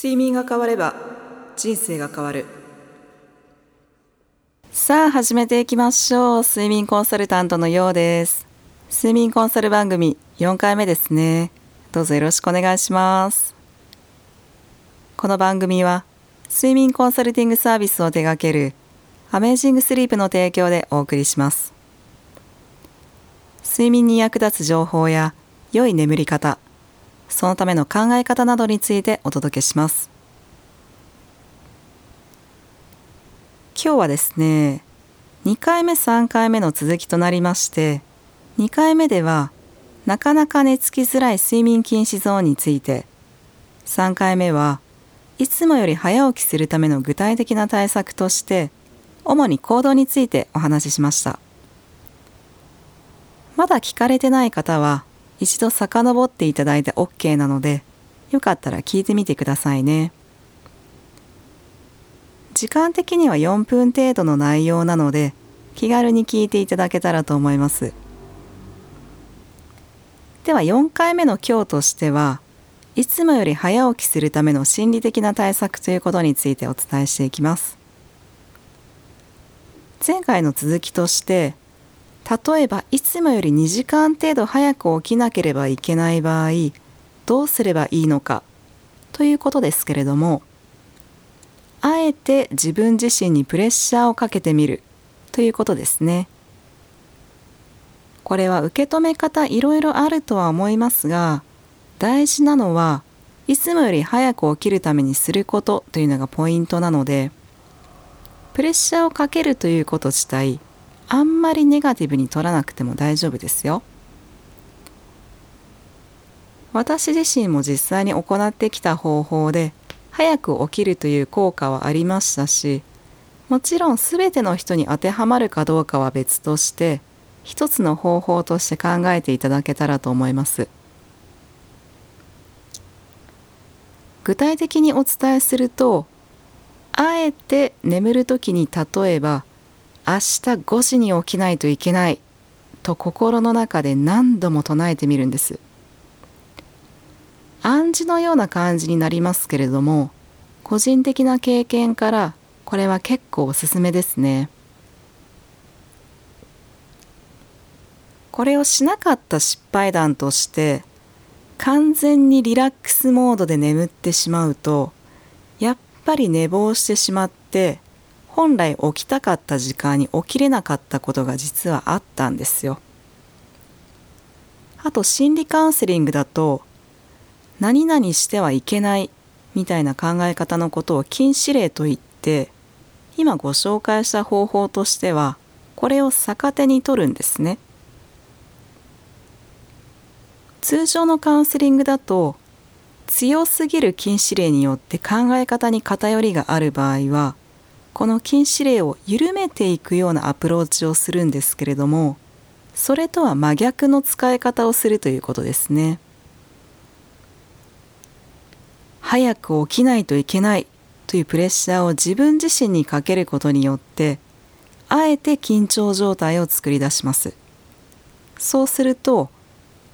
睡眠が変われば人生が変わる。さあ始めていきましょう。睡眠コンサルタントのようです。睡眠コンサル番組4回目ですね。どうぞよろしくお願いします。この番組は睡眠コンサルティングサービスを手掛けるアメージングスリープの提供でお送りします。睡眠に役立つ情報や良い眠り方そのための考え方などについてお届けします。今日はですね2回目3回目の続きとなりまして2回目ではなかなか寝つきづらい睡眠禁止ゾーンについて3回目はいつもより早起きするための具体的な対策として主に行動についてお話ししました。まだ聞かれてない方は一度遡っていただいて OK なのでよかったら聞いてみてくださいね。時間的には4分程度の内容なので気軽に聞いていただけたらと思います。では4回目の今日としてはいつもより早起きするための心理的な対策ということについてお伝えしていきます。前回の続きとして例えばいつもより2時間程度早く起きなければいけない場合どうすればいいのか？ということですけれどもあえて自分自身にプレッシャーをかけてみるということですね。これは受け止め方いろいろあるとは思いますが大事なのはいつもより早く起きるためにすることというのがポイントなのでプレッシャーをかけるということ自体あんまりネガティブに取らなくても大丈夫ですよ。私自身も実際に行ってきた方法で早く起きるという効果はありましたしもちろん全ての人に当てはまるかどうかは別として一つの方法として考えていただけたらと思います具体的にお伝えするとあえて眠る時に例えば明日5時に起きないといけない。と心の中で何度も唱えてみるんです。暗示のような感じになりますけれども個人的な経験からこれは結構おすすめですね。これをしなかった失敗談として完全にリラックスモードで眠ってしまうとやっぱり寝坊してしまって本来起きたかった時間に起きれなかったことが実はあったんですよ。あと心理カウンセリングだと何々してはいけないみたいな考え方のことを禁止令と言って今ご紹介した方法としてはこれを逆手に取るんですね。通常のカウンセリングだと強すぎる禁止令によって考え方に偏りがある場合はこの禁止令を緩めていくようなアプローチをするんですけれどもそれとは真逆の使い方をするということですね。早く起きないといけないというプレッシャーを自分自身にかけることによってあえて緊張状態を作り出します。そうすると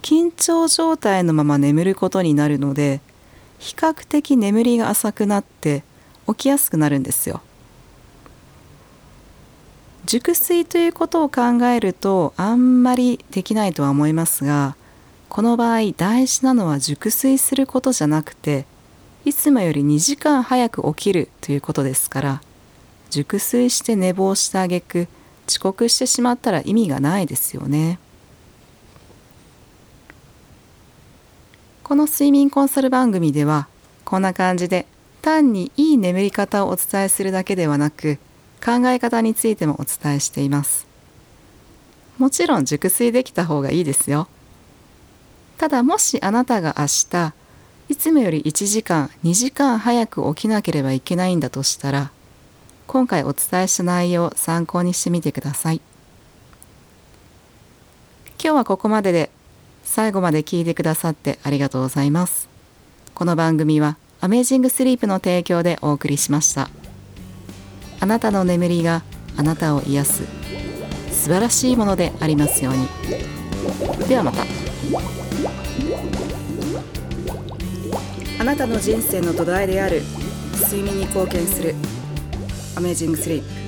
緊張状態のまま眠ることになるので比較的眠りが浅くなって起きやすくなるんですよ。熟睡ということを考えるとあんまりできないとは思いますがこの場合大事なのは熟睡することじゃなくていつもより2時間早く起きるということですから熟睡して寝坊してあげく遅刻してしまったら意味がないですよね。この睡眠コンサル番組ではこんな感じで単にいい眠り方をお伝えするだけではなく考え方についてもお伝えしています。もちろん熟睡できた方がいいですよ。ただもしあなたが明日いつもより1時間2時間早く起きなければいけないんだとしたら今回お伝えした内容を参考にしてみてください。今日はここまでで最後まで聞いてくださってありがとうございます。この番組はアメージングスリープの提供でお送りしました。あなたの眠りがあなたを癒す。素晴らしいものでありますように。ではまた。あなたの人生の土台である。睡眠に貢献する。アメージングスリープ